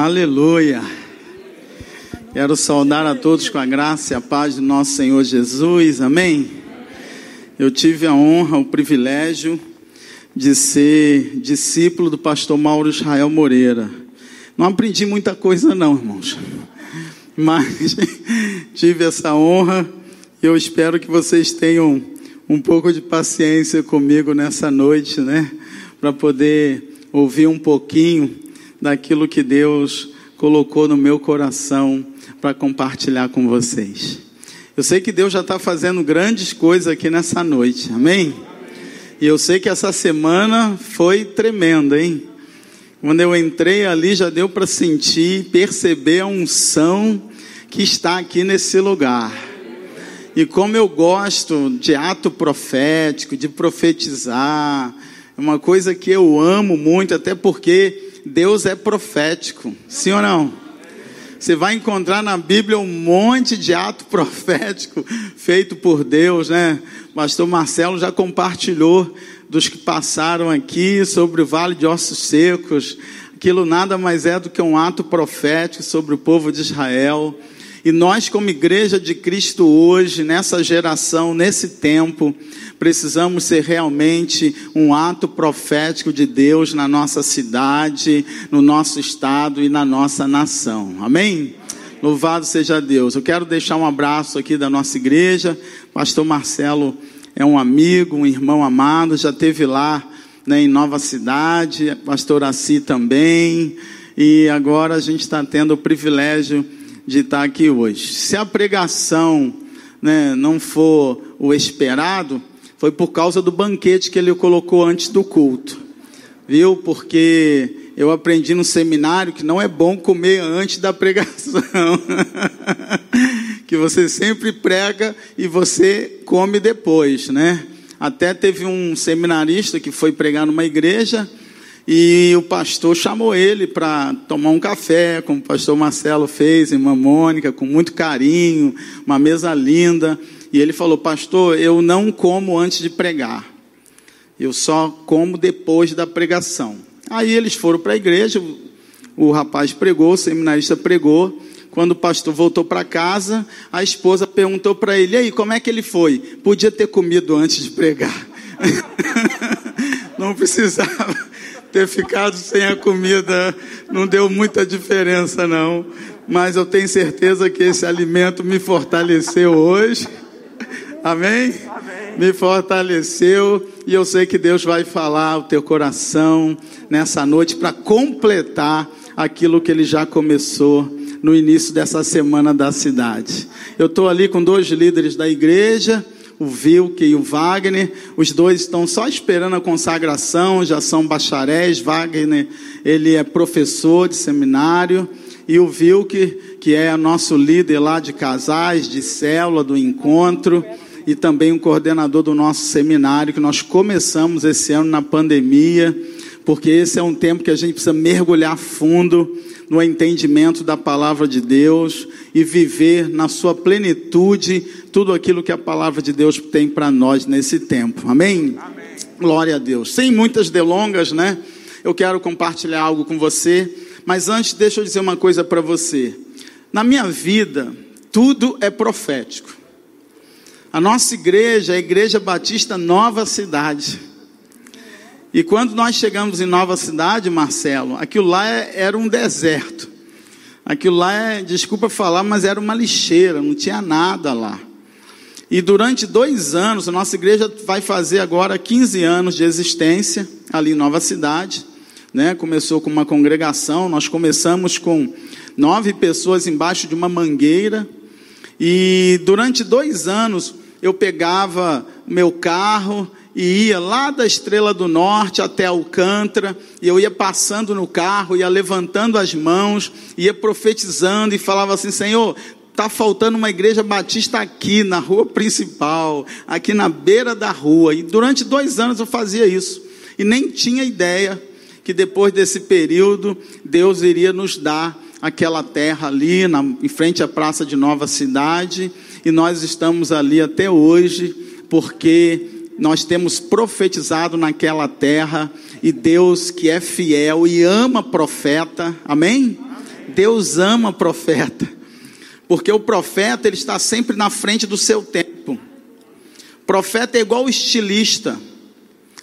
Aleluia. Quero saudar a todos com a graça e a paz do nosso Senhor Jesus. Amém. Eu tive a honra, o privilégio de ser discípulo do pastor Mauro Israel Moreira. Não aprendi muita coisa não, irmãos. Mas tive essa honra e eu espero que vocês tenham um pouco de paciência comigo nessa noite, né? Para poder ouvir um pouquinho daquilo que Deus colocou no meu coração para compartilhar com vocês. Eu sei que Deus já está fazendo grandes coisas aqui nessa noite, amém? E eu sei que essa semana foi tremenda, hein? Quando eu entrei ali, já deu para sentir, perceber a unção que está aqui nesse lugar. E como eu gosto de ato profético, de profetizar, é uma coisa que eu amo muito, até porque Deus é profético, sim ou não? Você vai encontrar na Bíblia um monte de ato profético feito por Deus, né? Pastor Marcelo já compartilhou dos que passaram aqui sobre o vale de ossos secos. Aquilo nada mais é do que um ato profético sobre o povo de Israel. E nós, como igreja de Cristo hoje, nessa geração, nesse tempo, precisamos ser realmente um ato profético de Deus na nossa cidade, no nosso estado e na nossa nação. Amém? Louvado seja Deus. Eu quero deixar um abraço aqui da nossa igreja. Pastor Marcelo é um amigo, um irmão amado, já teve lá né, em Nova Cidade, pastor Assi também. E agora a gente está tendo o privilégio de estar aqui hoje. Se a pregação né, não for o esperado, foi por causa do banquete que ele colocou antes do culto. Viu? Porque eu aprendi no seminário que não é bom comer antes da pregação. que você sempre prega e você come depois, né? Até teve um seminarista que foi pregar numa igreja e o pastor chamou ele para tomar um café, como o pastor Marcelo fez, irmã Mônica, com muito carinho, uma mesa linda. E ele falou: Pastor, eu não como antes de pregar, eu só como depois da pregação. Aí eles foram para a igreja, o rapaz pregou, o seminarista pregou. Quando o pastor voltou para casa, a esposa perguntou para ele: aí, como é que ele foi? Podia ter comido antes de pregar. não precisava ter ficado sem a comida não deu muita diferença, não. Mas eu tenho certeza que esse alimento me fortaleceu hoje. Amém? Amém? Me fortaleceu e eu sei que Deus vai falar o teu coração nessa noite para completar aquilo que ele já começou no início dessa semana da cidade. Eu estou ali com dois líderes da igreja o Vilke e o Wagner. Os dois estão só esperando a consagração, já são bacharéis. Wagner, ele é professor de seminário. E o Vilke, que é nosso líder lá de casais, de célula, do encontro. E também o coordenador do nosso seminário, que nós começamos esse ano na pandemia. Porque esse é um tempo que a gente precisa mergulhar fundo no entendimento da palavra de Deus e viver na sua plenitude tudo aquilo que a palavra de Deus tem para nós nesse tempo. Amém? Amém? Glória a Deus. Sem muitas delongas, né? Eu quero compartilhar algo com você, mas antes deixa eu dizer uma coisa para você. Na minha vida, tudo é profético. A nossa igreja é a Igreja Batista Nova Cidade. E quando nós chegamos em Nova Cidade, Marcelo, aquilo lá é, era um deserto. Aquilo lá é, desculpa falar, mas era uma lixeira, não tinha nada lá. E durante dois anos, a nossa igreja vai fazer agora 15 anos de existência ali em Nova Cidade. Né? Começou com uma congregação, nós começamos com nove pessoas embaixo de uma mangueira. E durante dois anos eu pegava meu carro e ia lá da Estrela do Norte até Alcântara, e eu ia passando no carro, ia levantando as mãos, ia profetizando e falava assim: Senhor, está faltando uma igreja batista aqui na rua principal, aqui na beira da rua. E durante dois anos eu fazia isso, e nem tinha ideia que depois desse período Deus iria nos dar aquela terra ali, na, em frente à Praça de Nova Cidade, e nós estamos ali até hoje, porque nós temos profetizado naquela terra e Deus que é fiel e ama profeta, amém? amém? Deus ama profeta. Porque o profeta ele está sempre na frente do seu tempo. Profeta é igual estilista.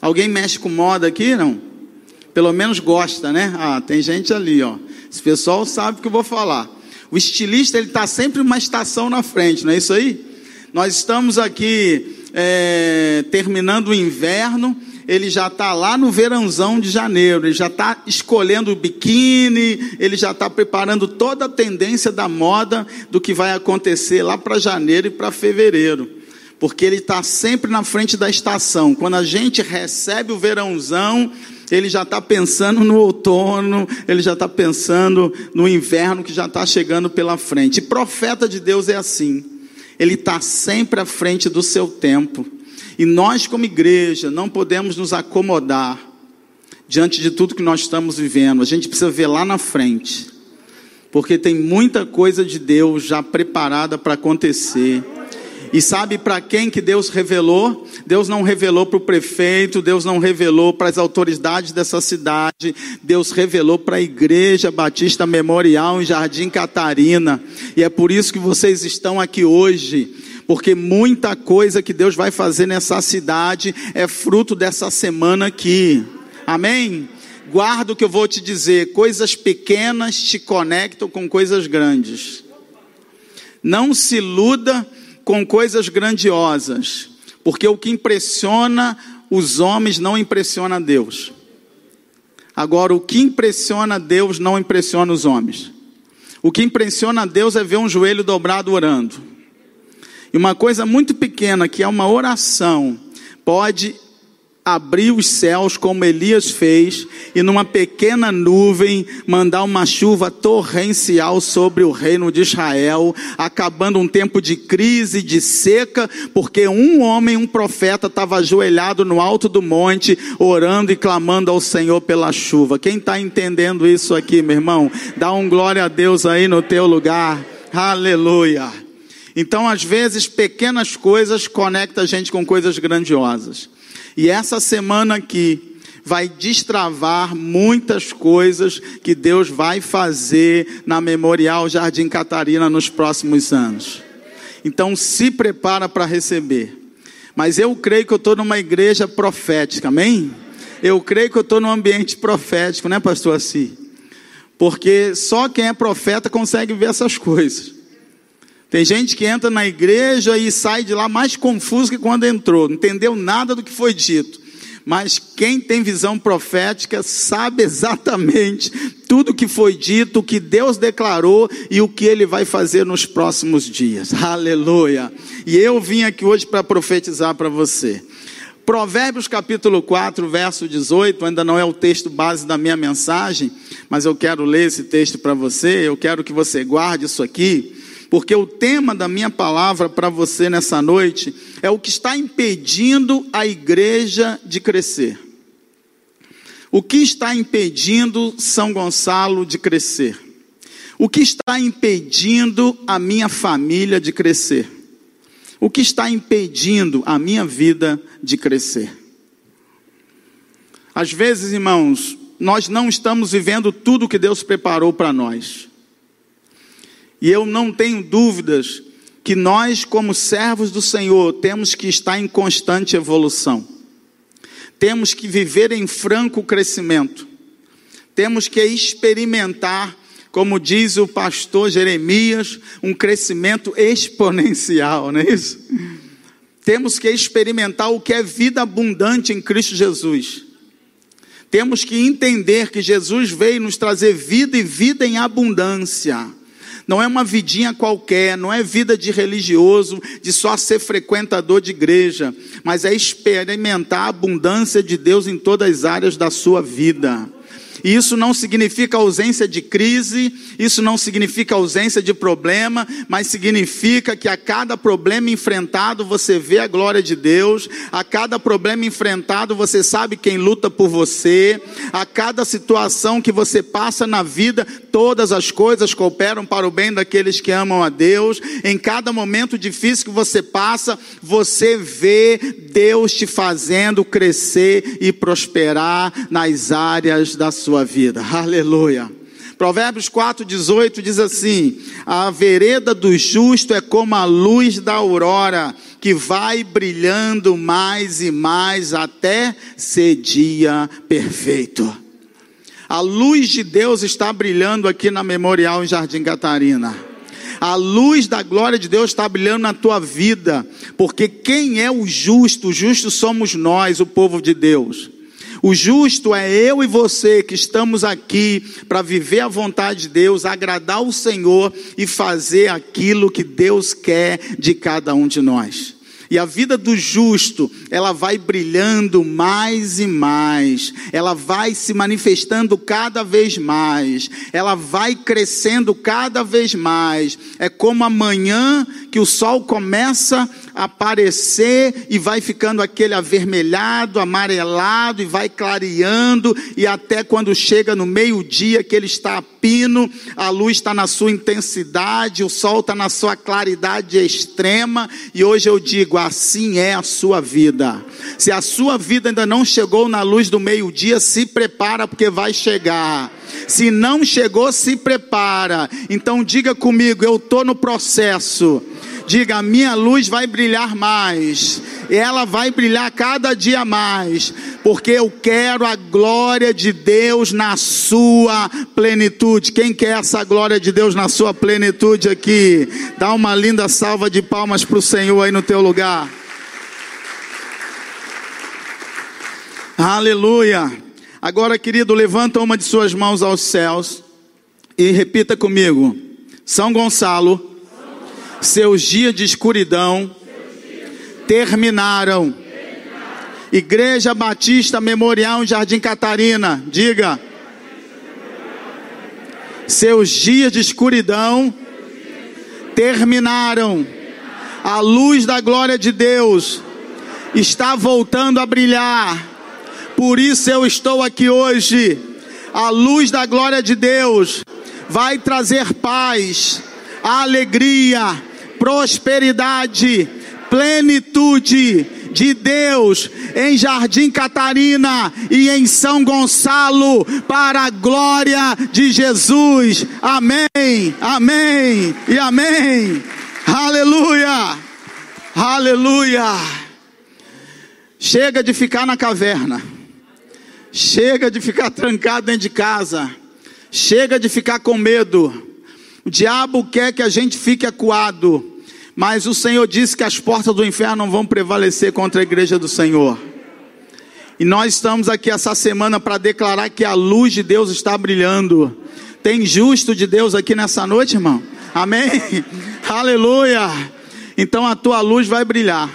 Alguém mexe com moda aqui, não? Pelo menos gosta, né? Ah, tem gente ali, ó. Esse pessoal sabe o que eu vou falar. O estilista ele está sempre uma estação na frente, não é isso aí? Nós estamos aqui é, terminando o inverno ele já está lá no verãozão de janeiro, ele já está escolhendo o biquíni, ele já está preparando toda a tendência da moda do que vai acontecer lá para janeiro e para fevereiro. Porque ele está sempre na frente da estação. Quando a gente recebe o verãozão, ele já está pensando no outono, ele já está pensando no inverno que já está chegando pela frente. E profeta de Deus é assim, ele está sempre à frente do seu tempo. E nós, como igreja, não podemos nos acomodar diante de tudo que nós estamos vivendo. A gente precisa ver lá na frente, porque tem muita coisa de Deus já preparada para acontecer. E sabe para quem que Deus revelou? Deus não revelou para o prefeito, Deus não revelou para as autoridades dessa cidade, Deus revelou para a Igreja Batista Memorial em Jardim Catarina. E é por isso que vocês estão aqui hoje porque muita coisa que Deus vai fazer nessa cidade é fruto dessa semana aqui. Amém? Guarda o que eu vou te dizer: coisas pequenas te conectam com coisas grandes. Não se iluda com coisas grandiosas, porque o que impressiona os homens não impressiona Deus. Agora, o que impressiona Deus não impressiona os homens. O que impressiona Deus é ver um joelho dobrado orando. E uma coisa muito pequena, que é uma oração, pode abrir os céus como Elias fez e numa pequena nuvem mandar uma chuva torrencial sobre o reino de Israel, acabando um tempo de crise, de seca, porque um homem, um profeta, estava ajoelhado no alto do monte, orando e clamando ao Senhor pela chuva. Quem está entendendo isso aqui, meu irmão? Dá um glória a Deus aí no teu lugar. Aleluia. Então, às vezes, pequenas coisas conectam a gente com coisas grandiosas. E essa semana aqui vai destravar muitas coisas que Deus vai fazer na Memorial Jardim Catarina nos próximos anos. Então, se prepara para receber. Mas eu creio que eu estou numa igreja profética, amém? Eu creio que eu estou num ambiente profético, né, pastor Assi? Porque só quem é profeta consegue ver essas coisas. Tem gente que entra na igreja e sai de lá mais confuso que quando entrou, não entendeu nada do que foi dito. Mas quem tem visão profética sabe exatamente tudo o que foi dito, o que Deus declarou e o que ele vai fazer nos próximos dias. Aleluia. E eu vim aqui hoje para profetizar para você. Provérbios capítulo 4, verso 18, ainda não é o texto base da minha mensagem, mas eu quero ler esse texto para você, eu quero que você guarde isso aqui porque o tema da minha palavra para você nessa noite é o que está impedindo a igreja de crescer. O que está impedindo São Gonçalo de crescer? O que está impedindo a minha família de crescer? O que está impedindo a minha vida de crescer? Às vezes, irmãos, nós não estamos vivendo tudo que Deus preparou para nós. E eu não tenho dúvidas que nós, como servos do Senhor, temos que estar em constante evolução. Temos que viver em franco crescimento. Temos que experimentar, como diz o pastor Jeremias, um crescimento exponencial, não é isso? Temos que experimentar o que é vida abundante em Cristo Jesus. Temos que entender que Jesus veio nos trazer vida e vida em abundância. Não é uma vidinha qualquer, não é vida de religioso, de só ser frequentador de igreja, mas é experimentar a abundância de Deus em todas as áreas da sua vida. E isso não significa ausência de crise, isso não significa ausência de problema, mas significa que a cada problema enfrentado você vê a glória de Deus, a cada problema enfrentado você sabe quem luta por você, a cada situação que você passa na vida, todas as coisas cooperam para o bem daqueles que amam a Deus. Em cada momento difícil que você passa, você vê Deus te fazendo crescer e prosperar nas áreas da sua vida. Aleluia. Provérbios 4,18 diz assim: A vereda do justo é como a luz da aurora, que vai brilhando mais e mais até ser dia perfeito. A luz de Deus está brilhando aqui na Memorial em Jardim Catarina. A luz da glória de Deus está brilhando na tua vida, porque quem é o justo? O justo somos nós, o povo de Deus. O justo é eu e você que estamos aqui para viver a vontade de Deus, agradar o Senhor e fazer aquilo que Deus quer de cada um de nós. E a vida do justo, ela vai brilhando mais e mais, ela vai se manifestando cada vez mais, ela vai crescendo cada vez mais. É como amanhã que o sol começa aparecer e vai ficando aquele avermelhado, amarelado e vai clareando, e até quando chega no meio-dia que ele está a pino, a luz está na sua intensidade, o sol está na sua claridade extrema, e hoje eu digo, assim é a sua vida. Se a sua vida ainda não chegou na luz do meio-dia, se prepara porque vai chegar. Se não chegou, se prepara. Então diga comigo, eu estou no processo. Diga, a minha luz vai brilhar mais. Ela vai brilhar cada dia mais, porque eu quero a glória de Deus na sua plenitude. Quem quer essa glória de Deus na sua plenitude aqui? Dá uma linda salva de palmas para o Senhor aí no teu lugar. Aleluia. Agora, querido, levanta uma de suas mãos aos céus e repita comigo: São Gonçalo seus dias de escuridão terminaram. Igreja Batista Memorial em Jardim Catarina, diga. Seus dias de escuridão terminaram. A luz da glória de Deus está voltando a brilhar. Por isso eu estou aqui hoje. A luz da glória de Deus vai trazer paz, alegria, prosperidade, plenitude de Deus em Jardim Catarina e em São Gonçalo, para a glória de Jesus. Amém, amém e amém. Aleluia, aleluia. Chega de ficar na caverna, chega de ficar trancado dentro de casa, chega de ficar com medo. O diabo quer que a gente fique acuado. Mas o Senhor disse que as portas do inferno não vão prevalecer contra a igreja do Senhor. E nós estamos aqui essa semana para declarar que a luz de Deus está brilhando. Tem justo de Deus aqui nessa noite, irmão? Amém? Aleluia! Então a tua luz vai brilhar.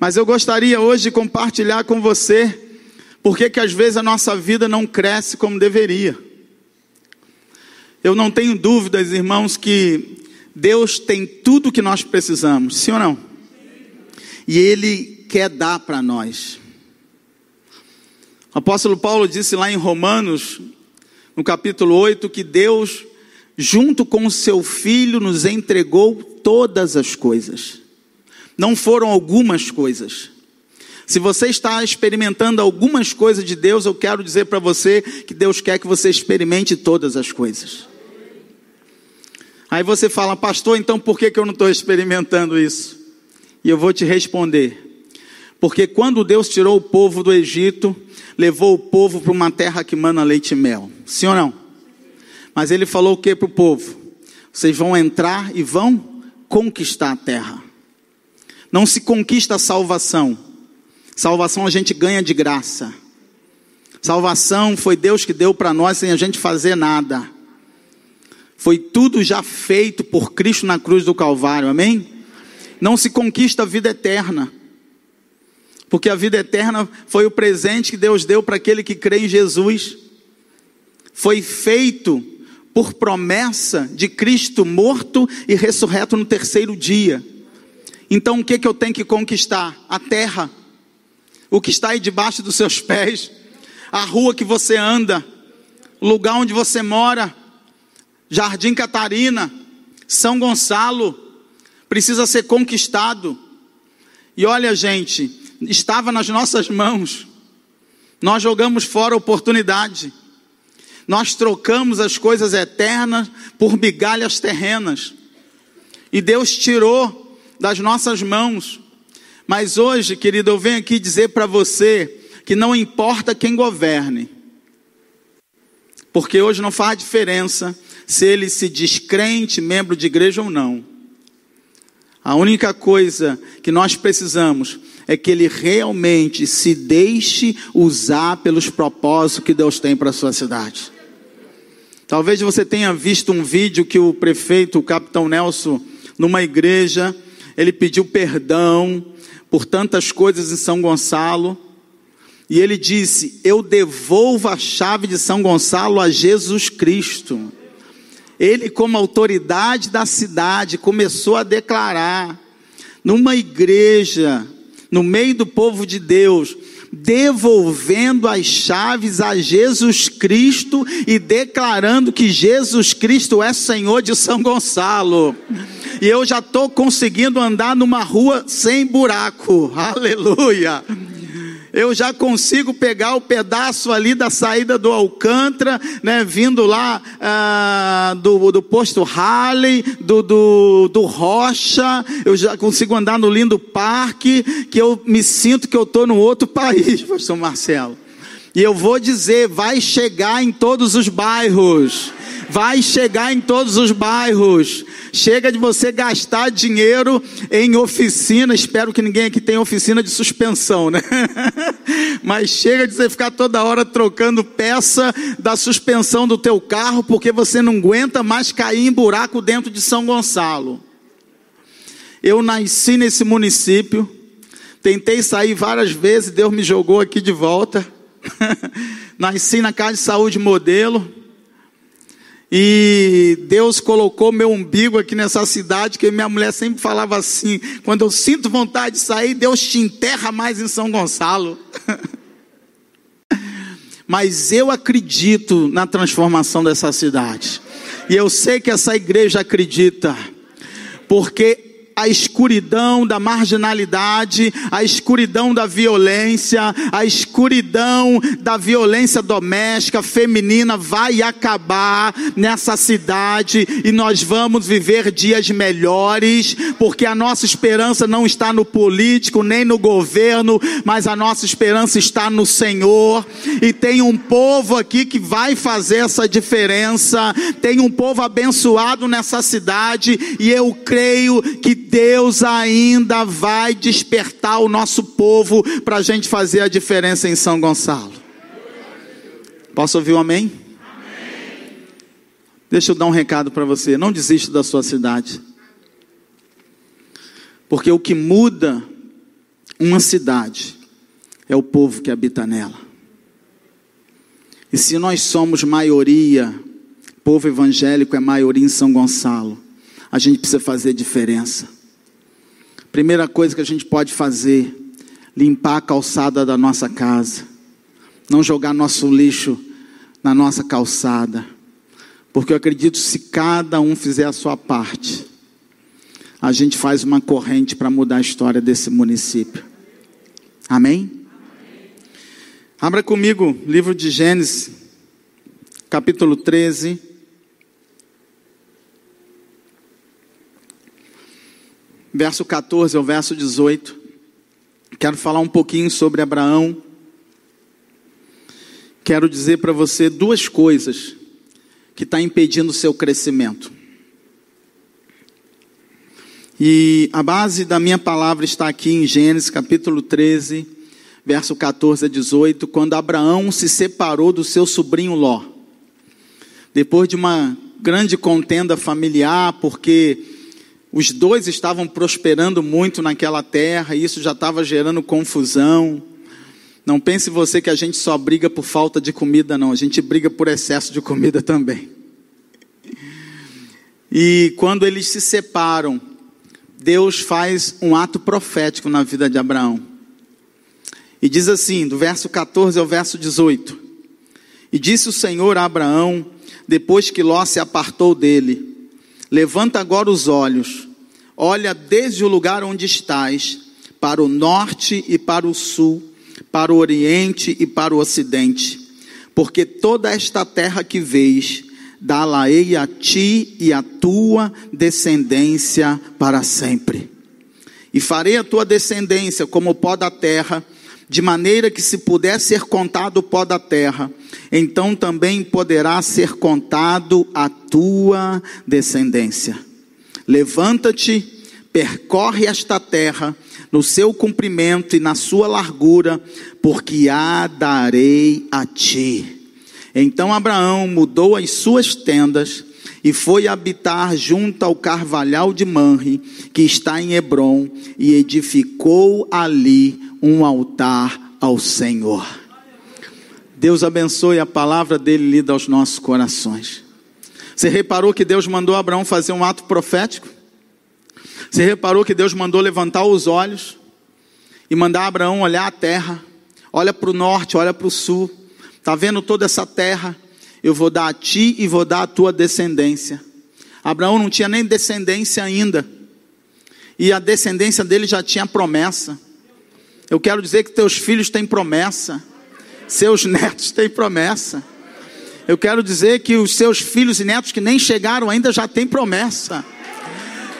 Mas eu gostaria hoje de compartilhar com você porque que às vezes a nossa vida não cresce como deveria. Eu não tenho dúvidas, irmãos, que Deus tem tudo o que nós precisamos, sim ou não? E Ele quer dar para nós. O apóstolo Paulo disse lá em Romanos, no capítulo 8, que Deus, junto com o seu Filho, nos entregou todas as coisas. Não foram algumas coisas. Se você está experimentando algumas coisas de Deus, eu quero dizer para você que Deus quer que você experimente todas as coisas. Aí você fala, pastor, então por que, que eu não estou experimentando isso? E eu vou te responder. Porque quando Deus tirou o povo do Egito, levou o povo para uma terra que mana leite e mel. Sim ou não? Mas ele falou o que para o povo? Vocês vão entrar e vão conquistar a terra. Não se conquista a salvação. Salvação a gente ganha de graça. Salvação foi Deus que deu para nós sem a gente fazer nada. Foi tudo já feito por Cristo na cruz do Calvário, amém? Não se conquista a vida eterna, porque a vida eterna foi o presente que Deus deu para aquele que crê em Jesus. Foi feito por promessa de Cristo morto e ressurreto no terceiro dia. Então o que, que eu tenho que conquistar? A terra, o que está aí debaixo dos seus pés, a rua que você anda, o lugar onde você mora Jardim Catarina, São Gonçalo, precisa ser conquistado. E olha, gente, estava nas nossas mãos. Nós jogamos fora a oportunidade. Nós trocamos as coisas eternas por migalhas terrenas. E Deus tirou das nossas mãos. Mas hoje, querido, eu venho aqui dizer para você que não importa quem governe, porque hoje não faz diferença se ele se diz crente, membro de igreja ou não. A única coisa que nós precisamos é que ele realmente se deixe usar pelos propósitos que Deus tem para a sua cidade. Talvez você tenha visto um vídeo que o prefeito, o capitão Nelson, numa igreja, ele pediu perdão por tantas coisas em São Gonçalo. E ele disse: Eu devolvo a chave de São Gonçalo a Jesus Cristo. Ele, como autoridade da cidade, começou a declarar, numa igreja, no meio do povo de Deus, devolvendo as chaves a Jesus Cristo e declarando que Jesus Cristo é Senhor de São Gonçalo. E eu já estou conseguindo andar numa rua sem buraco. Aleluia eu já consigo pegar o pedaço ali da saída do Alcântara, né, vindo lá ah, do, do posto Harley, do, do, do Rocha, eu já consigo andar no lindo parque, que eu me sinto que eu estou no outro país, pastor Marcelo. E eu vou dizer, vai chegar em todos os bairros vai chegar em todos os bairros. Chega de você gastar dinheiro em oficina. Espero que ninguém aqui tenha oficina de suspensão, né? Mas chega de você ficar toda hora trocando peça da suspensão do teu carro porque você não aguenta mais cair em buraco dentro de São Gonçalo. Eu nasci nesse município, tentei sair várias vezes, Deus me jogou aqui de volta. nasci na casa de saúde modelo e Deus colocou meu umbigo aqui nessa cidade, que minha mulher sempre falava assim: quando eu sinto vontade de sair, Deus te enterra mais em São Gonçalo. Mas eu acredito na transformação dessa cidade. E eu sei que essa igreja acredita. Porque a escuridão da marginalidade, a escuridão da violência, a escuridão da violência doméstica, feminina vai acabar nessa cidade e nós vamos viver dias melhores, porque a nossa esperança não está no político nem no governo, mas a nossa esperança está no Senhor. E tem um povo aqui que vai fazer essa diferença, tem um povo abençoado nessa cidade e eu creio que Deus ainda vai despertar o nosso povo para a gente fazer a diferença em São Gonçalo. Posso ouvir um amém? amém? Deixa eu dar um recado para você: não desista da sua cidade, porque o que muda uma cidade é o povo que habita nela. E se nós somos maioria, povo evangélico é maioria em São Gonçalo, a gente precisa fazer diferença. Primeira coisa que a gente pode fazer, limpar a calçada da nossa casa. Não jogar nosso lixo na nossa calçada. Porque eu acredito se cada um fizer a sua parte, a gente faz uma corrente para mudar a história desse município. Amém? Abra comigo, livro de Gênesis, capítulo 13. Verso 14 ao verso 18. Quero falar um pouquinho sobre Abraão. Quero dizer para você duas coisas que está impedindo o seu crescimento. E a base da minha palavra está aqui em Gênesis capítulo 13, verso 14 a 18, quando Abraão se separou do seu sobrinho Ló. Depois de uma grande contenda familiar, porque os dois estavam prosperando muito naquela terra, e isso já estava gerando confusão. Não pense você que a gente só briga por falta de comida, não. A gente briga por excesso de comida também. E quando eles se separam, Deus faz um ato profético na vida de Abraão. E diz assim, do verso 14 ao verso 18: E disse o Senhor a Abraão, depois que Ló se apartou dele: Levanta agora os olhos, olha desde o lugar onde estás, para o norte e para o sul, para o oriente e para o ocidente. porque toda esta terra que vês, dá-la-ei a ti e a tua descendência para sempre. E farei a tua descendência como o pó da terra, de maneira que se puder ser contado o pó da terra, então também poderá ser contado a tua descendência. Levanta-te, percorre esta terra no seu comprimento e na sua largura, porque a darei a ti. Então Abraão mudou as suas tendas e foi habitar junto ao carvalhal de Manre, que está em Hebron, e edificou ali um altar ao Senhor. Deus abençoe a palavra dele lida aos nossos corações. Você reparou que Deus mandou Abraão fazer um ato profético? Você reparou que Deus mandou levantar os olhos e mandar Abraão olhar a terra? Olha para o norte, olha para o sul. Está vendo toda essa terra? Eu vou dar a ti e vou dar a tua descendência. Abraão não tinha nem descendência ainda. E a descendência dele já tinha promessa. Eu quero dizer que teus filhos têm promessa. Seus netos têm promessa. Eu quero dizer que os seus filhos e netos que nem chegaram ainda já têm promessa.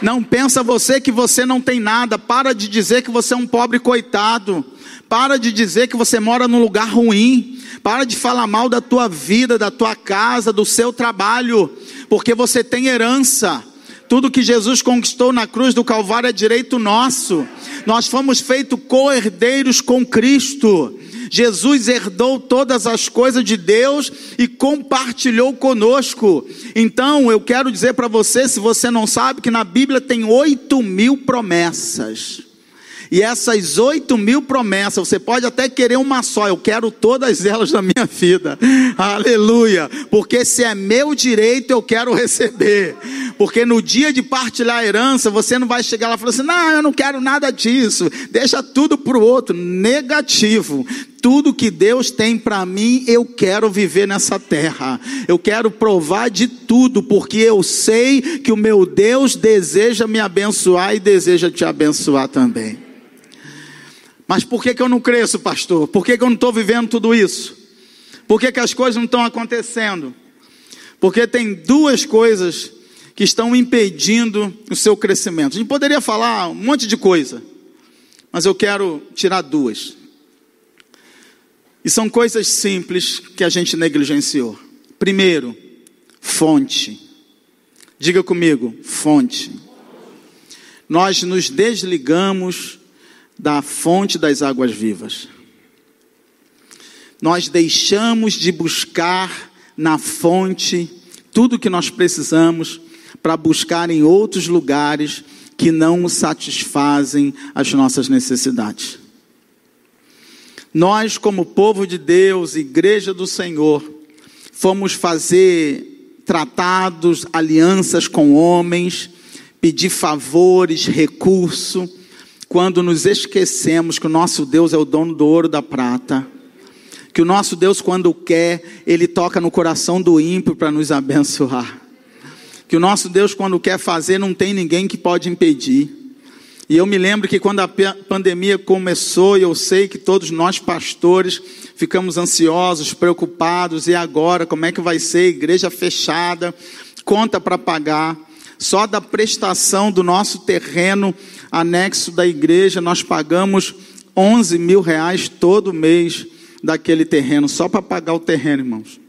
Não pensa você que você não tem nada. Para de dizer que você é um pobre coitado. Para de dizer que você mora num lugar ruim. Para de falar mal da tua vida, da tua casa, do seu trabalho, porque você tem herança. Tudo que Jesus conquistou na cruz do Calvário é direito nosso. Nós fomos feitos co-herdeiros com Cristo. Jesus herdou todas as coisas de Deus e compartilhou conosco. Então, eu quero dizer para você, se você não sabe, que na Bíblia tem oito mil promessas. E essas oito mil promessas, você pode até querer uma só, eu quero todas elas na minha vida. Aleluia. Porque se é meu direito, eu quero receber. Porque no dia de partilhar a herança, você não vai chegar lá e falar assim: não, eu não quero nada disso. Deixa tudo para o outro. Negativo tudo que Deus tem para mim, eu quero viver nessa terra. Eu quero provar de tudo, porque eu sei que o meu Deus deseja me abençoar e deseja te abençoar também. Mas por que, que eu não cresço, pastor? Por que, que eu não estou vivendo tudo isso? Por que, que as coisas não estão acontecendo? Porque tem duas coisas que estão impedindo o seu crescimento. A gente poderia falar um monte de coisa, mas eu quero tirar duas. E são coisas simples que a gente negligenciou. Primeiro, fonte. Diga comigo, fonte. Nós nos desligamos da fonte das águas vivas. Nós deixamos de buscar na fonte tudo que nós precisamos para buscar em outros lugares que não satisfazem as nossas necessidades. Nós, como povo de Deus, igreja do Senhor, fomos fazer tratados, alianças com homens, pedir favores, recurso quando nos esquecemos que o nosso Deus é o dono do ouro da prata, que o nosso Deus, quando quer, ele toca no coração do ímpio para nos abençoar, que o nosso Deus, quando quer fazer, não tem ninguém que pode impedir. E eu me lembro que quando a pandemia começou, e eu sei que todos nós pastores ficamos ansiosos, preocupados, e agora, como é que vai ser? Igreja fechada, conta para pagar. Só da prestação do nosso terreno anexo da igreja, nós pagamos 11 mil reais todo mês daquele terreno, só para pagar o terreno, irmãos.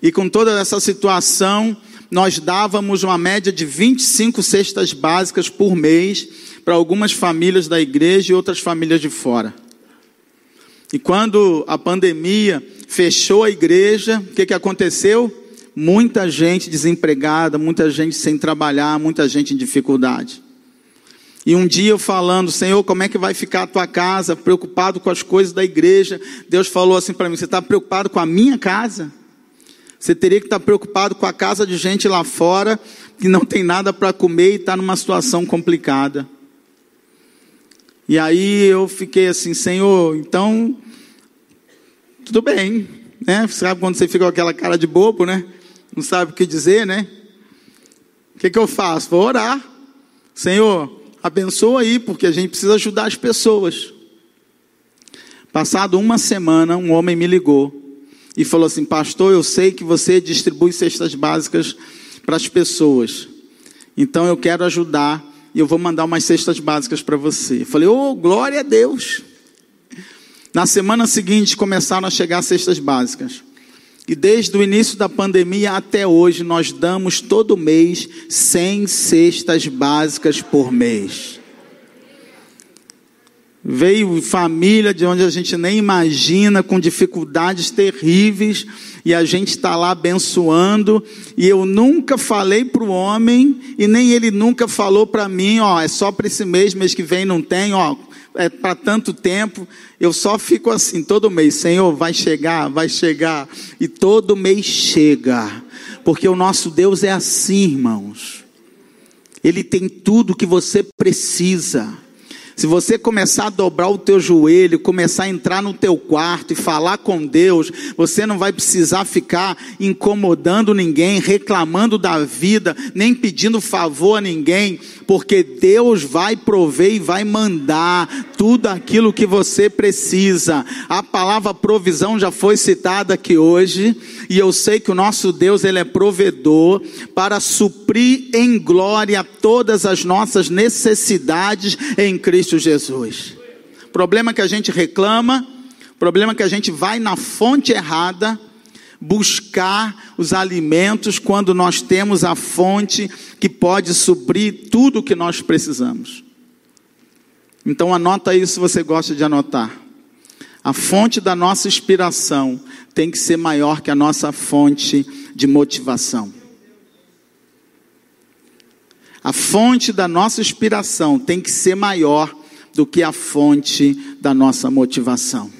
E com toda essa situação, nós dávamos uma média de 25 cestas básicas por mês para algumas famílias da igreja e outras famílias de fora. E quando a pandemia fechou a igreja, o que, que aconteceu? Muita gente desempregada, muita gente sem trabalhar, muita gente em dificuldade. E um dia eu falando, Senhor, como é que vai ficar a tua casa? Preocupado com as coisas da igreja. Deus falou assim para mim: Você está preocupado com a minha casa? Você teria que estar tá preocupado com a casa de gente lá fora que não tem nada para comer e está numa situação complicada. E aí eu fiquei assim, Senhor, então, tudo bem, né? Sabe quando você fica com aquela cara de bobo, né? Não sabe o que dizer, né? O que, que eu faço? Vou orar. Senhor, abençoa aí, porque a gente precisa ajudar as pessoas. Passado uma semana, um homem me ligou e falou assim: Pastor, eu sei que você distribui cestas básicas para as pessoas, então eu quero ajudar e eu vou mandar umas cestas básicas para você. Eu falei: Oh, glória a Deus! Na semana seguinte começaram a chegar cestas básicas. E desde o início da pandemia até hoje, nós damos todo mês 100 cestas básicas por mês. Veio família de onde a gente nem imagina, com dificuldades terríveis, e a gente está lá abençoando. E eu nunca falei para o homem, e nem ele nunca falou para mim: ó, é só para esse mês, mês que vem não tem, ó, é para tanto tempo. Eu só fico assim todo mês: Senhor, vai chegar, vai chegar. E todo mês chega, porque o nosso Deus é assim, irmãos. Ele tem tudo que você precisa. Se você começar a dobrar o teu joelho, começar a entrar no teu quarto e falar com Deus, você não vai precisar ficar incomodando ninguém, reclamando da vida, nem pedindo favor a ninguém, porque Deus vai prover e vai mandar tudo aquilo que você precisa. A palavra provisão já foi citada aqui hoje, e eu sei que o nosso Deus ele é provedor para suprir em glória todas as nossas necessidades em Cristo Jesus. Problema que a gente reclama, problema que a gente vai na fonte errada buscar os alimentos quando nós temos a fonte que pode suprir tudo o que nós precisamos. Então anota aí se você gosta de anotar. A fonte da nossa inspiração tem que ser maior que a nossa fonte de motivação. A fonte da nossa inspiração tem que ser maior do que a fonte da nossa motivação.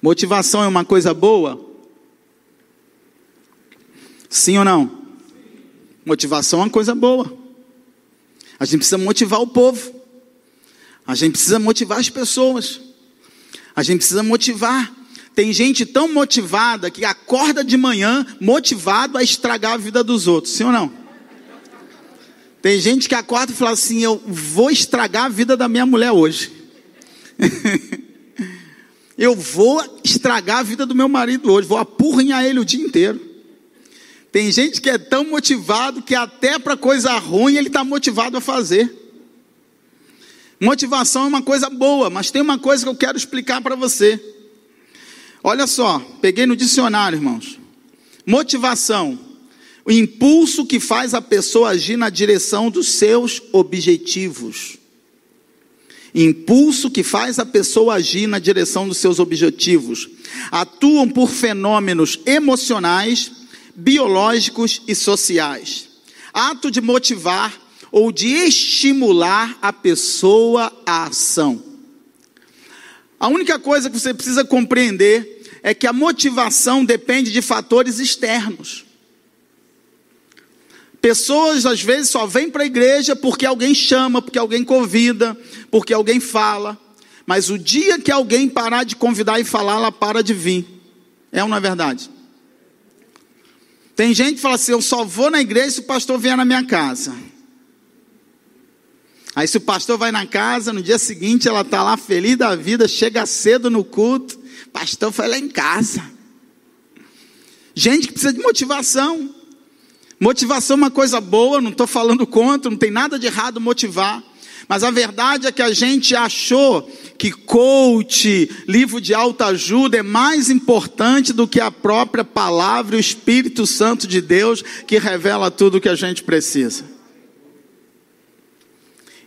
Motivação é uma coisa boa? Sim ou não? Motivação é uma coisa boa. A gente precisa motivar o povo. A gente precisa motivar as pessoas. A gente precisa motivar. Tem gente tão motivada que acorda de manhã motivado a estragar a vida dos outros. Sim ou não? Tem gente que acorda e fala assim: Eu vou estragar a vida da minha mulher hoje. eu vou estragar a vida do meu marido hoje. Vou apurrinhar ele o dia inteiro. Tem gente que é tão motivado que até para coisa ruim ele está motivado a fazer. Motivação é uma coisa boa, mas tem uma coisa que eu quero explicar para você. Olha só, peguei no dicionário, irmãos. Motivação, o impulso que faz a pessoa agir na direção dos seus objetivos. Impulso que faz a pessoa agir na direção dos seus objetivos. Atuam por fenômenos emocionais biológicos e sociais. Ato de motivar ou de estimular a pessoa à ação. A única coisa que você precisa compreender é que a motivação depende de fatores externos. Pessoas às vezes só vêm para a igreja porque alguém chama, porque alguém convida, porque alguém fala. Mas o dia que alguém parar de convidar e falar, ela para de vir. É ou não é verdade? Tem gente que fala assim: eu só vou na igreja se o pastor vier na minha casa. Aí, se o pastor vai na casa, no dia seguinte ela está lá feliz da vida, chega cedo no culto, pastor foi lá em casa. Gente que precisa de motivação. Motivação é uma coisa boa, não estou falando contra, não tem nada de errado motivar. Mas a verdade é que a gente achou que coach, livro de alta ajuda é mais importante do que a própria palavra e o Espírito Santo de Deus que revela tudo o que a gente precisa.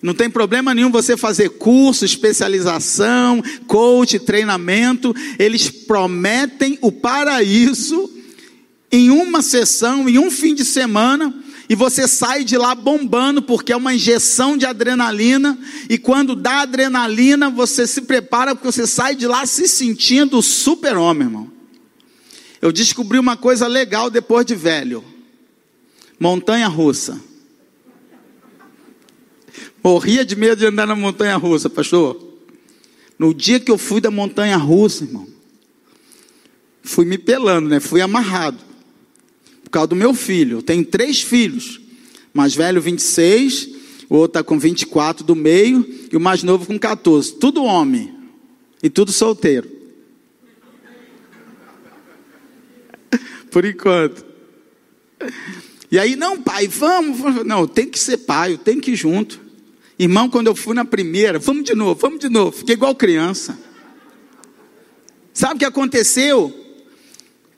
Não tem problema nenhum você fazer curso, especialização, coach, treinamento. Eles prometem o paraíso em uma sessão, em um fim de semana, e você sai de lá bombando, porque é uma injeção de adrenalina, e quando dá adrenalina, você se prepara, porque você sai de lá se sentindo super-homem, irmão. Eu descobri uma coisa legal depois de velho: montanha russa. Morria de medo de andar na montanha russa, pastor. No dia que eu fui da montanha russa, irmão, fui me pelando, né? Fui amarrado causa do meu filho. Eu tenho três filhos. Mais velho, 26, o outro está com 24 do meio, e o mais novo com 14. Tudo homem. E tudo solteiro. por enquanto. E aí, não, pai, vamos. Não, tem que ser pai, eu tenho que ir junto. Irmão, quando eu fui na primeira, vamos de novo, vamos de novo. Fiquei igual criança. Sabe o que aconteceu?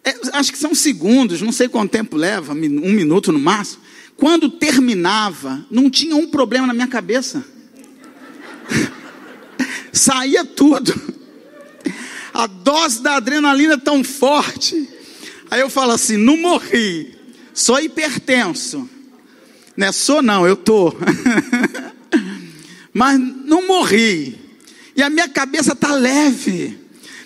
É, acho que são segundos, não sei quanto tempo leva, um minuto no máximo. Quando terminava, não tinha um problema na minha cabeça. Saía tudo. A dose da adrenalina é tão forte. Aí eu falo assim: não morri, sou hipertenso. Não é sou não, eu tô. Mas não morri. E a minha cabeça está leve.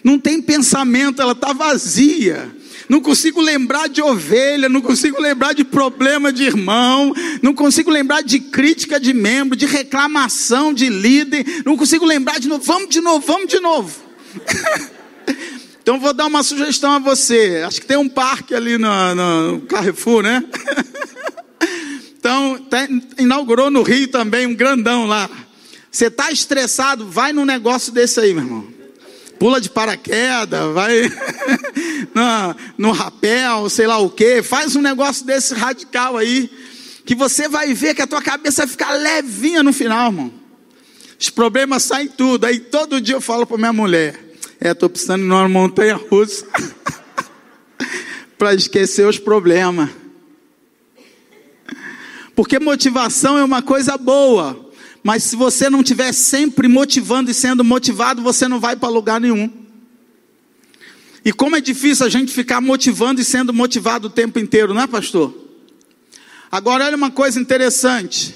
Não tem pensamento, ela está vazia não consigo lembrar de ovelha, não consigo lembrar de problema de irmão, não consigo lembrar de crítica de membro, de reclamação de líder, não consigo lembrar de novo, vamos de novo, vamos de novo. então vou dar uma sugestão a você. Acho que tem um parque ali no, no Carrefour, né? então, tá, inaugurou no Rio também um grandão lá. Você está estressado, vai num negócio desse aí, meu irmão pula de paraquedas, vai no, no rapel, sei lá o que, faz um negócio desse radical aí, que você vai ver que a tua cabeça vai ficar levinha no final, irmão. Os problemas saem tudo. Aí todo dia eu falo para minha mulher: É, estou precisando ir numa montanha russa para esquecer os problemas. Porque motivação é uma coisa boa. Mas se você não estiver sempre motivando e sendo motivado, você não vai para lugar nenhum. E como é difícil a gente ficar motivando e sendo motivado o tempo inteiro, não é, pastor? Agora, olha uma coisa interessante.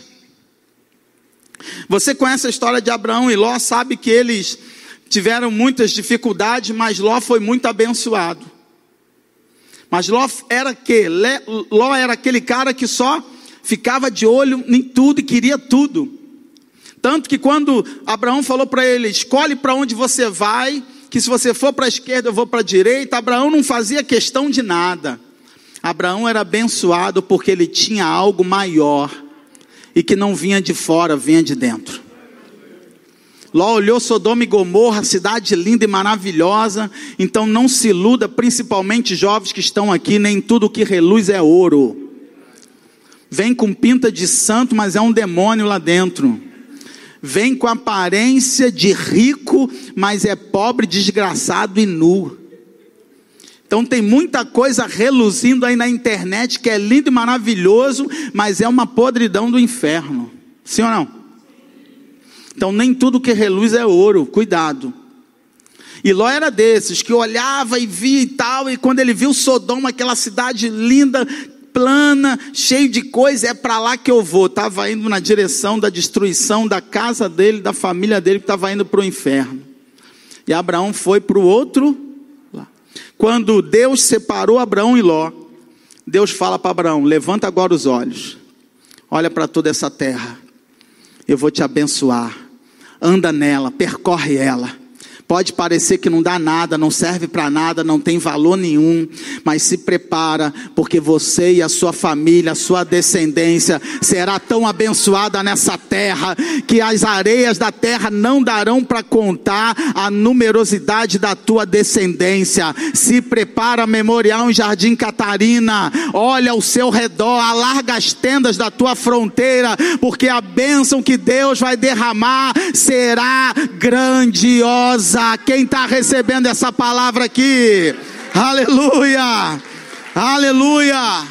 Você conhece a história de Abraão e Ló, sabe que eles tiveram muitas dificuldades, mas Ló foi muito abençoado. Mas Ló era que? Ló era aquele cara que só ficava de olho em tudo e queria tudo. Tanto que quando Abraão falou para ele: escolhe para onde você vai, que se você for para a esquerda eu vou para a direita, Abraão não fazia questão de nada. Abraão era abençoado porque ele tinha algo maior e que não vinha de fora, vinha de dentro. Ló olhou Sodoma e Gomorra, cidade linda e maravilhosa. Então não se iluda, principalmente jovens que estão aqui, nem tudo que reluz é ouro. Vem com pinta de santo, mas é um demônio lá dentro vem com aparência de rico, mas é pobre, desgraçado e nu. Então tem muita coisa reluzindo aí na internet que é lindo e maravilhoso, mas é uma podridão do inferno. Sim ou não? Então nem tudo que reluz é ouro, cuidado. E Ló era desses que olhava e via e tal, e quando ele viu Sodoma, aquela cidade linda, plana, cheio de coisa, é para lá que eu vou. Estava indo na direção da destruição da casa dele, da família dele, que estava indo para o inferno. E Abraão foi para o outro lá. Quando Deus separou Abraão e Ló, Deus fala para Abraão: levanta agora os olhos, olha para toda essa terra, eu vou te abençoar, anda nela, percorre ela Pode parecer que não dá nada, não serve para nada, não tem valor nenhum, mas se prepara, porque você e a sua família, a sua descendência será tão abençoada nessa terra que as areias da terra não darão para contar a numerosidade da tua descendência. Se prepara, memorial em Jardim Catarina. Olha ao seu redor, alarga as tendas da tua fronteira, porque a bênção que Deus vai derramar será grandiosa quem está recebendo essa palavra aqui? Aleluia! Aleluia!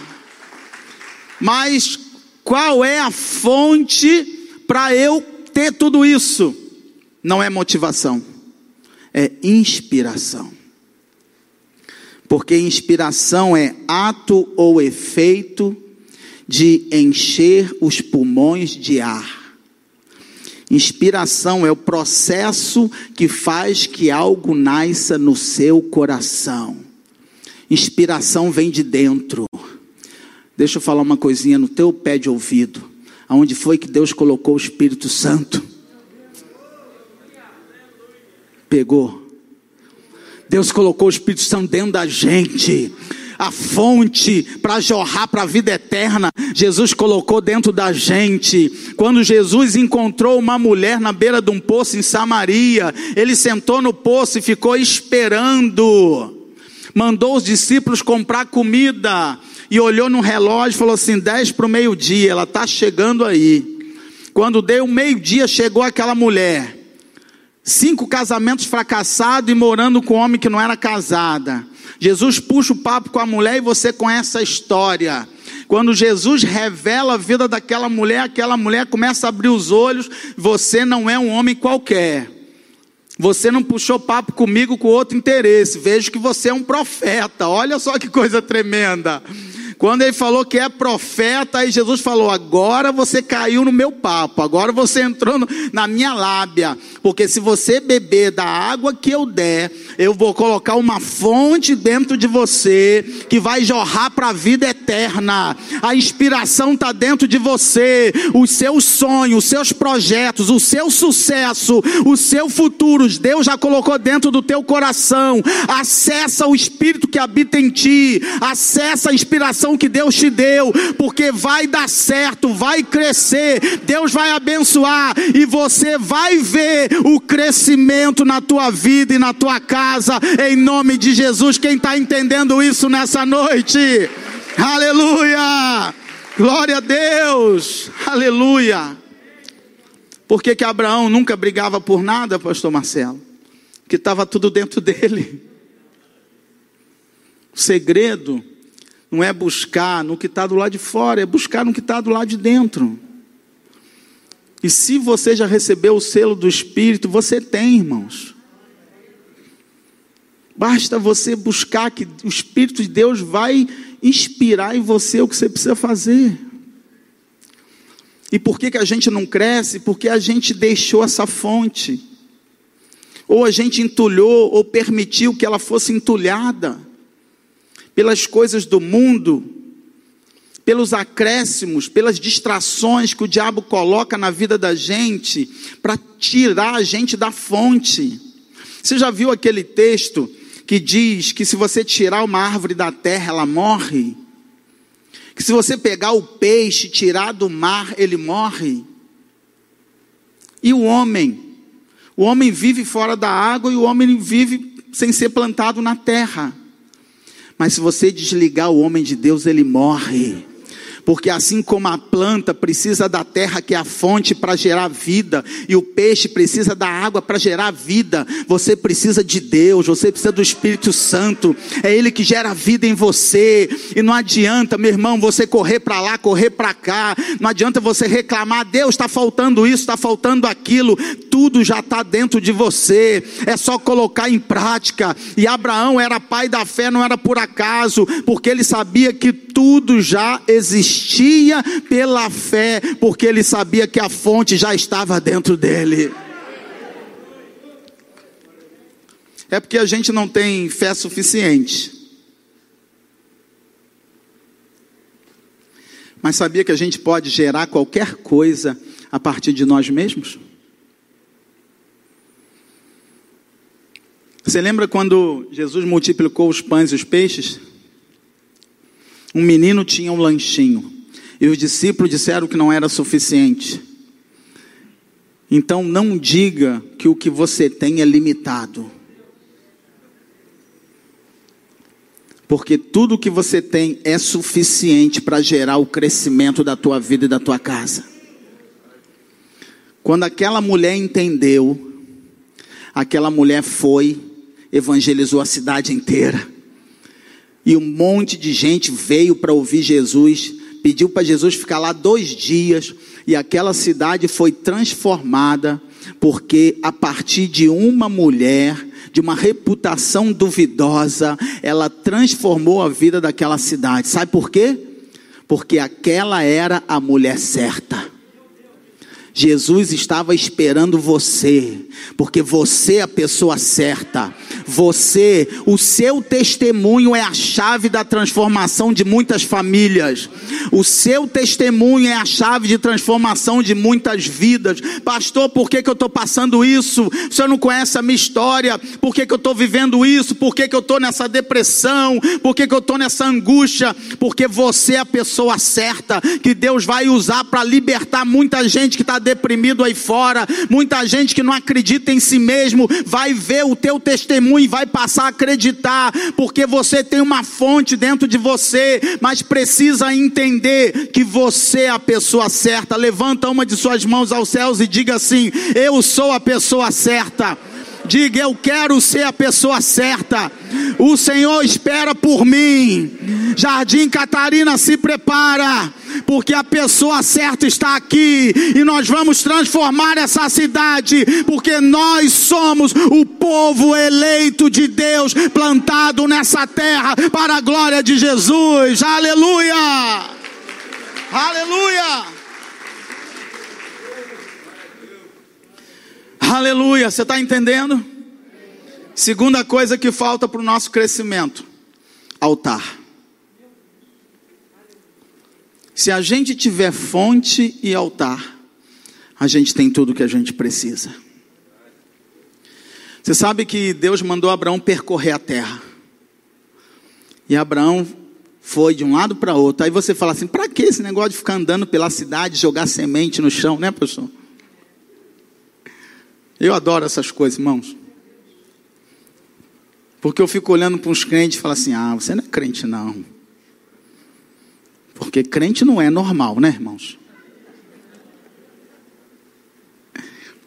Mas qual é a fonte para eu ter tudo isso? Não é motivação, é inspiração. Porque inspiração é ato ou efeito de encher os pulmões de ar. Inspiração é o processo que faz que algo nasça no seu coração. Inspiração vem de dentro. Deixa eu falar uma coisinha no teu pé de ouvido. Aonde foi que Deus colocou o Espírito Santo? Pegou. Deus colocou o Espírito Santo dentro da gente a fonte para jorrar para a vida eterna, Jesus colocou dentro da gente. Quando Jesus encontrou uma mulher na beira de um poço em Samaria, ele sentou no poço e ficou esperando. mandou os discípulos comprar comida e olhou no relógio e falou assim: 10 para o meio-dia, ela está chegando aí. Quando deu meio-dia, chegou aquela mulher. Cinco casamentos fracassados e morando com um homem que não era casada. Jesus puxa o papo com a mulher e você conhece a história. Quando Jesus revela a vida daquela mulher, aquela mulher começa a abrir os olhos. Você não é um homem qualquer. Você não puxou papo comigo com outro interesse. Vejo que você é um profeta. Olha só que coisa tremenda. Quando ele falou que é profeta, aí Jesus falou: agora você caiu no meu papo, agora você entrou no, na minha lábia, porque se você beber da água que eu der, eu vou colocar uma fonte dentro de você que vai jorrar para a vida eterna. A inspiração está dentro de você, os seus sonhos, os seus projetos, o seu sucesso, o seu futuro, Deus já colocou dentro do teu coração. Acessa o Espírito que habita em ti, acessa a inspiração que Deus te deu, porque vai dar certo, vai crescer, Deus vai abençoar e você vai ver o crescimento na tua vida e na tua casa, em nome de Jesus. Quem está entendendo isso nessa noite? Aleluia! Glória a Deus! Aleluia! Por que, que Abraão nunca brigava por nada, pastor Marcelo? Que estava tudo dentro dele. O segredo não é buscar no que está do lado de fora, é buscar no que está do lado de dentro. E se você já recebeu o selo do Espírito, você tem, irmãos. Basta você buscar que o Espírito de Deus vai inspirar em você o que você precisa fazer. E por que, que a gente não cresce? Porque a gente deixou essa fonte. Ou a gente entulhou, ou permitiu que ela fosse entulhada pelas coisas do mundo, pelos acréscimos, pelas distrações que o diabo coloca na vida da gente para tirar a gente da fonte. Você já viu aquele texto que diz que se você tirar uma árvore da terra, ela morre? Que se você pegar o peixe, tirar do mar, ele morre? E o homem? O homem vive fora da água e o homem vive sem ser plantado na terra. Mas se você desligar o homem de Deus, ele morre. Porque assim como a planta precisa da terra que é a fonte para gerar vida, e o peixe precisa da água para gerar vida, você precisa de Deus, você precisa do Espírito Santo, é Ele que gera vida em você, e não adianta, meu irmão, você correr para lá, correr para cá, não adianta você reclamar, Deus está faltando isso, está faltando aquilo, tudo já está dentro de você, é só colocar em prática. E Abraão era pai da fé, não era por acaso, porque ele sabia que tudo já existia existia pela fé, porque ele sabia que a fonte já estava dentro dele. É porque a gente não tem fé suficiente. Mas sabia que a gente pode gerar qualquer coisa a partir de nós mesmos? Você lembra quando Jesus multiplicou os pães e os peixes? Um menino tinha um lanchinho e os discípulos disseram que não era suficiente. Então não diga que o que você tem é limitado. Porque tudo que você tem é suficiente para gerar o crescimento da tua vida e da tua casa. Quando aquela mulher entendeu, aquela mulher foi, evangelizou a cidade inteira. E um monte de gente veio para ouvir Jesus, pediu para Jesus ficar lá dois dias, e aquela cidade foi transformada, porque a partir de uma mulher, de uma reputação duvidosa, ela transformou a vida daquela cidade. Sabe por quê? Porque aquela era a mulher certa. Jesus estava esperando você, porque você é a pessoa certa. Você, o seu testemunho é a chave da transformação de muitas famílias. O seu testemunho é a chave de transformação de muitas vidas. Pastor, por que, que eu estou passando isso? O senhor não conhece a minha história? Por que, que eu estou vivendo isso? Por que, que eu estou nessa depressão? Por que, que eu estou nessa angústia? Porque você é a pessoa certa que Deus vai usar para libertar muita gente que está deprimido aí fora, muita gente que não acredita em si mesmo, vai ver o teu testemunho e vai passar a acreditar, porque você tem uma fonte dentro de você, mas precisa entender que você é a pessoa certa. Levanta uma de suas mãos aos céus e diga assim: Eu sou a pessoa certa. Diga, eu quero ser a pessoa certa. O Senhor espera por mim. Jardim Catarina se prepara, porque a pessoa certa está aqui e nós vamos transformar essa cidade, porque nós somos o povo eleito de Deus, plantado nessa terra para a glória de Jesus. Aleluia! Aleluia! Aleluia, você está entendendo? Segunda coisa que falta para o nosso crescimento: altar. Se a gente tiver fonte e altar, a gente tem tudo que a gente precisa. Você sabe que Deus mandou Abraão percorrer a terra. E Abraão foi de um lado para outro. Aí você fala assim: para que esse negócio de ficar andando pela cidade, jogar semente no chão, né, pastor? Eu adoro essas coisas, irmãos. Porque eu fico olhando para uns crentes e falo assim: ah, você não é crente, não. Porque crente não é normal, né, irmãos?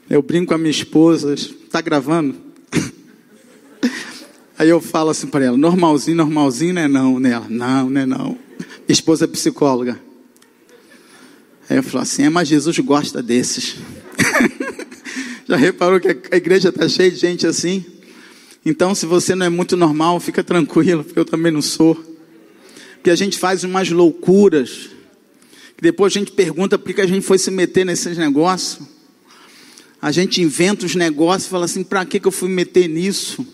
Eu brinco com a minha esposa, está gravando? Aí eu falo assim para ela: normalzinho, normalzinho não é não. Né? Não, não é não. Minha esposa é psicóloga. Aí eu falo assim: é, mas Jesus gosta desses. Já reparou que a igreja está cheia de gente assim? Então, se você não é muito normal, fica tranquilo, porque eu também não sou. Porque a gente faz umas loucuras, que depois a gente pergunta por que a gente foi se meter nesses negócios. A gente inventa os negócios e fala assim: para que, que eu fui meter nisso?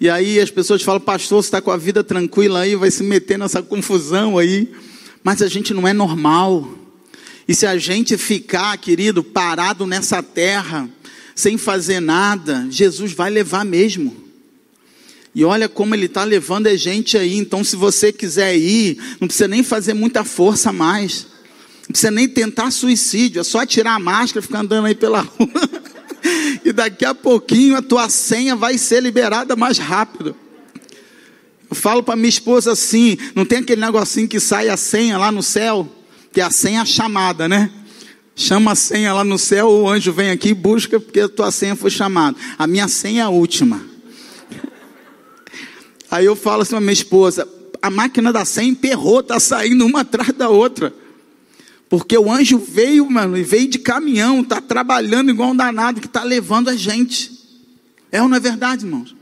E aí as pessoas falam: pastor, você está com a vida tranquila aí, vai se meter nessa confusão aí. Mas a gente não é normal. E se a gente ficar, querido, parado nessa terra, sem fazer nada, Jesus vai levar mesmo. E olha como ele está levando a gente aí. Então, se você quiser ir, não precisa nem fazer muita força mais. Não precisa nem tentar suicídio. É só tirar a máscara e ficar andando aí pela rua. e daqui a pouquinho a tua senha vai ser liberada mais rápido. Eu falo para minha esposa assim: não tem aquele negocinho que sai a senha lá no céu? Que é a senha chamada, né? Chama a senha lá no céu, o anjo vem aqui e busca, porque a tua senha foi chamada. A minha senha é a última. Aí eu falo assim para minha esposa: a máquina da senha emperrou, está saindo uma atrás da outra. Porque o anjo veio, mano, e veio de caminhão, está trabalhando igual um danado, que está levando a gente. É ou não é verdade, irmãos?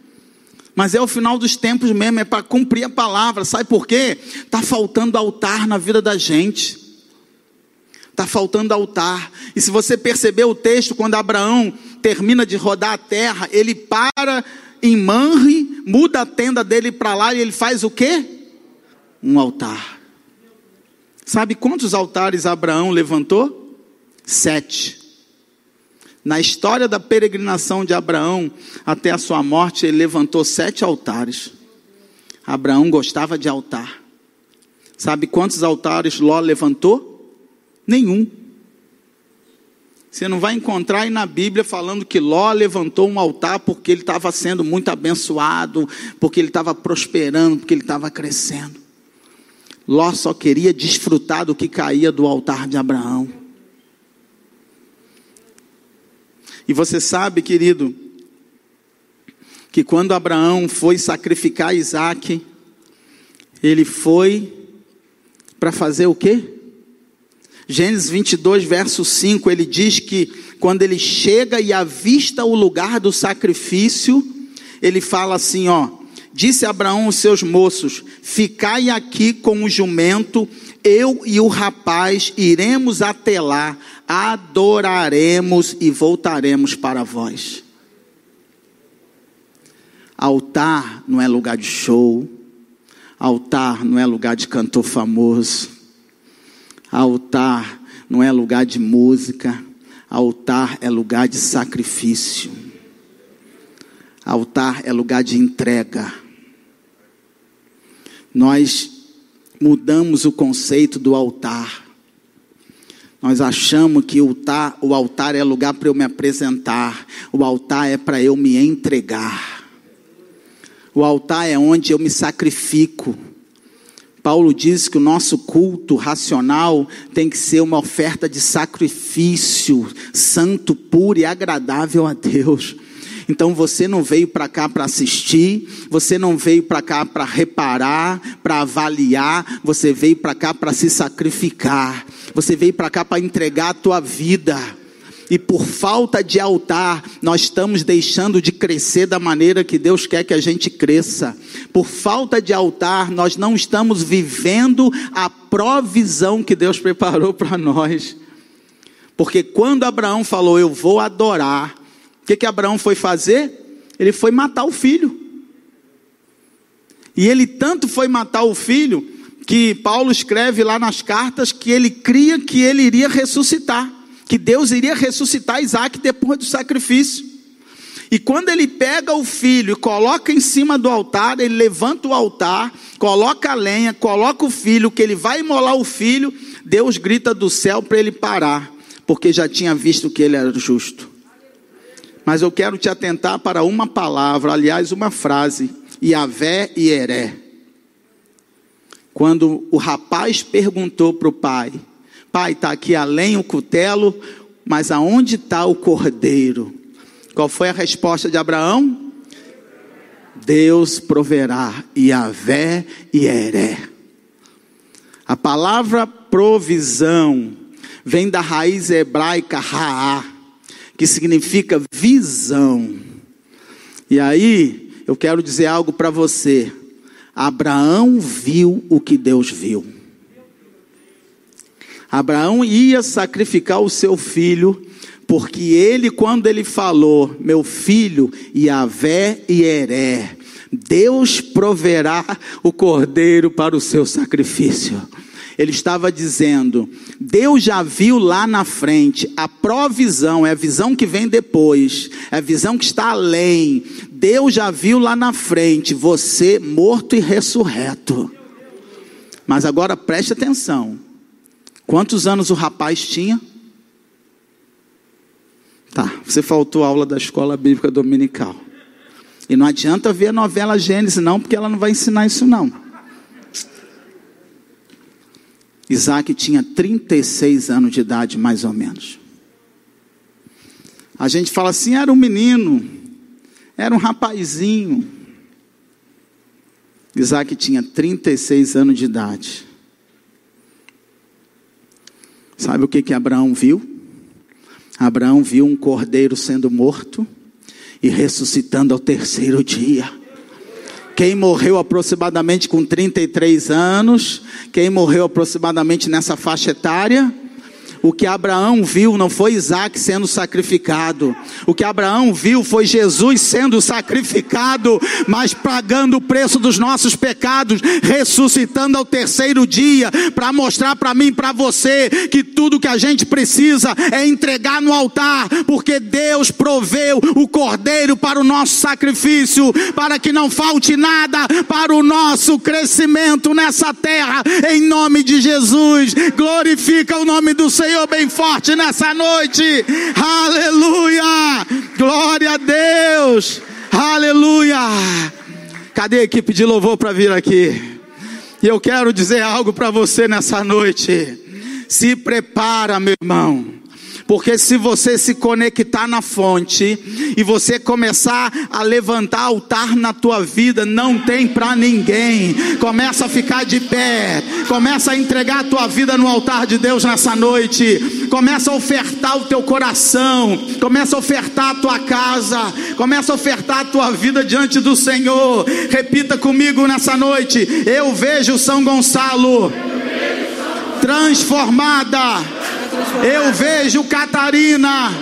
Mas é o final dos tempos mesmo, é para cumprir a palavra. Sabe por quê? Está faltando altar na vida da gente. Está faltando altar. E se você perceber o texto, quando Abraão termina de rodar a terra, ele para em Manre, muda a tenda dele para lá e ele faz o quê? Um altar. Sabe quantos altares Abraão levantou? Sete. Na história da peregrinação de Abraão até a sua morte, ele levantou sete altares. Abraão gostava de altar. Sabe quantos altares Ló levantou? Nenhum. Você não vai encontrar aí na Bíblia falando que Ló levantou um altar porque ele estava sendo muito abençoado, porque ele estava prosperando, porque ele estava crescendo. Ló só queria desfrutar do que caía do altar de Abraão. E você sabe, querido, que quando Abraão foi sacrificar Isaac, ele foi para fazer o quê? Gênesis 22, verso 5, ele diz que quando ele chega e avista o lugar do sacrifício, ele fala assim: ó, disse Abraão aos seus moços: Ficai aqui com o jumento, eu e o rapaz iremos até lá, adoraremos e voltaremos para vós. Altar não é lugar de show, altar não é lugar de cantor famoso. Altar não é lugar de música, altar é lugar de sacrifício. Altar é lugar de entrega. Nós mudamos o conceito do altar. Nós achamos que o altar, o altar é lugar para eu me apresentar, o altar é para eu me entregar, o altar é onde eu me sacrifico. Paulo diz que o nosso culto racional tem que ser uma oferta de sacrifício, santo, puro e agradável a Deus. Então você não veio para cá para assistir, você não veio para cá para reparar, para avaliar, você veio para cá para se sacrificar. Você veio para cá para entregar a tua vida. E por falta de altar, nós estamos deixando de crescer da maneira que Deus quer que a gente cresça. Por falta de altar, nós não estamos vivendo a provisão que Deus preparou para nós. Porque quando Abraão falou, Eu vou adorar, que, que Abraão foi fazer? Ele foi matar o filho. E ele tanto foi matar o filho, que Paulo escreve lá nas cartas que ele cria que ele iria ressuscitar, que Deus iria ressuscitar Isaac depois do sacrifício. E quando ele pega o filho e coloca em cima do altar, ele levanta o altar, coloca a lenha, coloca o filho, que ele vai imolar o filho, Deus grita do céu para ele parar, porque já tinha visto que ele era justo. Mas eu quero te atentar para uma palavra, aliás, uma frase: Yahvé e Heré. Quando o rapaz perguntou para o pai: Pai, está aqui além o cutelo, mas aonde está o cordeiro? Qual foi a resposta de Abraão? Deus proverá, Yahvé e Heré. A palavra provisão vem da raiz hebraica Raá que significa visão. E aí, eu quero dizer algo para você. Abraão viu o que Deus viu. Abraão ia sacrificar o seu filho, porque ele, quando ele falou, meu filho, Yahvé e Heré, Deus proverá o cordeiro para o seu sacrifício ele estava dizendo: Deus já viu lá na frente, a provisão, é a visão que vem depois, é a visão que está além. Deus já viu lá na frente você morto e ressurreto. Mas agora preste atenção: quantos anos o rapaz tinha? Tá, você faltou aula da escola bíblica dominical. E não adianta ver a novela Gênesis, não, porque ela não vai ensinar isso, não. Isaac tinha 36 anos de idade, mais ou menos. A gente fala assim: era um menino, era um rapazinho. Isaac tinha 36 anos de idade. Sabe o que, que Abraão viu? Abraão viu um cordeiro sendo morto e ressuscitando ao terceiro dia. Quem morreu aproximadamente com 33 anos, quem morreu aproximadamente nessa faixa etária, o que Abraão viu não foi Isaac sendo sacrificado. O que Abraão viu foi Jesus sendo sacrificado, mas pagando o preço dos nossos pecados, ressuscitando ao terceiro dia, para mostrar para mim para você que tudo que a gente precisa é entregar no altar, porque Deus proveu o cordeiro para o nosso sacrifício, para que não falte nada para o nosso crescimento nessa terra, em nome de Jesus. Glorifica o nome do Senhor. Senhor bem forte nessa noite. Aleluia! Glória a Deus! Aleluia! Cadê a equipe de louvor para vir aqui? E eu quero dizer algo para você nessa noite. Se prepara, meu irmão porque se você se conectar na fonte e você começar a levantar altar na tua vida, não tem para ninguém. Começa a ficar de pé, começa a entregar a tua vida no altar de Deus nessa noite. Começa a ofertar o teu coração, começa a ofertar a tua casa, começa a ofertar a tua vida diante do Senhor. Repita comigo nessa noite: Eu vejo São Gonçalo transformada eu vejo Catarina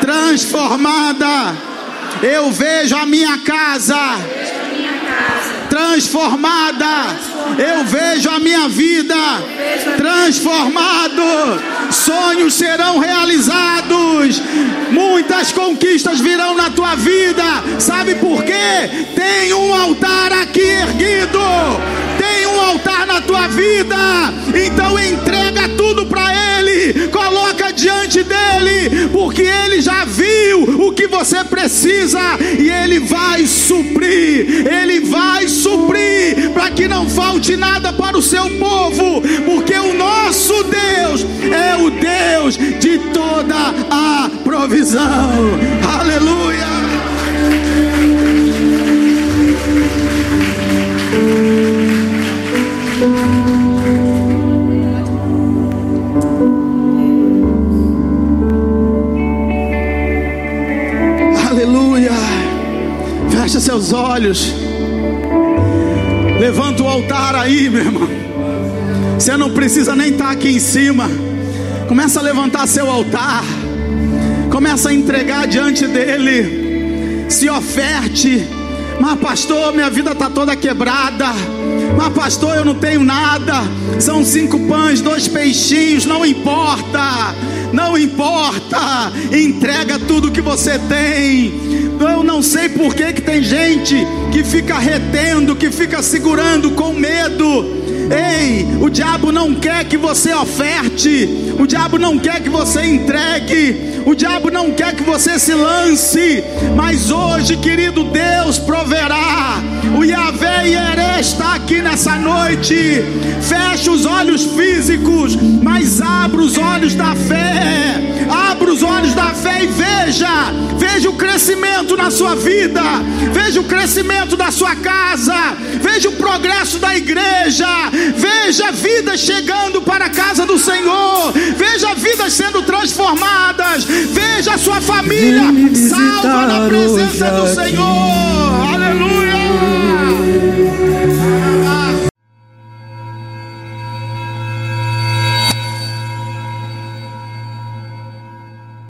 transformada. Eu vejo a minha casa transformada. Eu vejo a minha vida transformado. Sonhos serão realizados. Muitas conquistas virão na tua vida. Sabe por quê? Tem um altar aqui erguido. Tem um altar na tua vida. Então entrega tudo para ele coloca diante dele, porque ele já viu o que você precisa e ele vai suprir, ele vai suprir para que não falte nada para o seu povo, porque o nosso Deus é o Deus de toda a provisão. Aleluia. Seus olhos. Levanta o altar aí, meu irmão. Você não precisa nem estar aqui em cima. Começa a levantar seu altar. Começa a entregar diante dele. Se oferte. Mas pastor, minha vida está toda quebrada. Mas pastor, eu não tenho nada. São cinco pães, dois peixinhos, não importa. Não importa. Entrega tudo que você tem. Eu não sei por que, que tem gente que fica retendo, que fica segurando com medo. Ei, o diabo não quer que você oferte, o diabo não quer que você entregue, o diabo não quer que você se lance, mas hoje, querido Deus, proverá. O Yahvé Yeré está aqui nessa noite. Fecha os olhos físicos, mas abra os olhos da fé. Abra os olhos da fé e veja, veja o crescimento na sua vida, veja o crescimento da sua casa, veja o progresso da igreja, veja vidas chegando para a casa do Senhor, veja vidas sendo transformadas, Veja a sua família salva na presença do Senhor. Aleluia.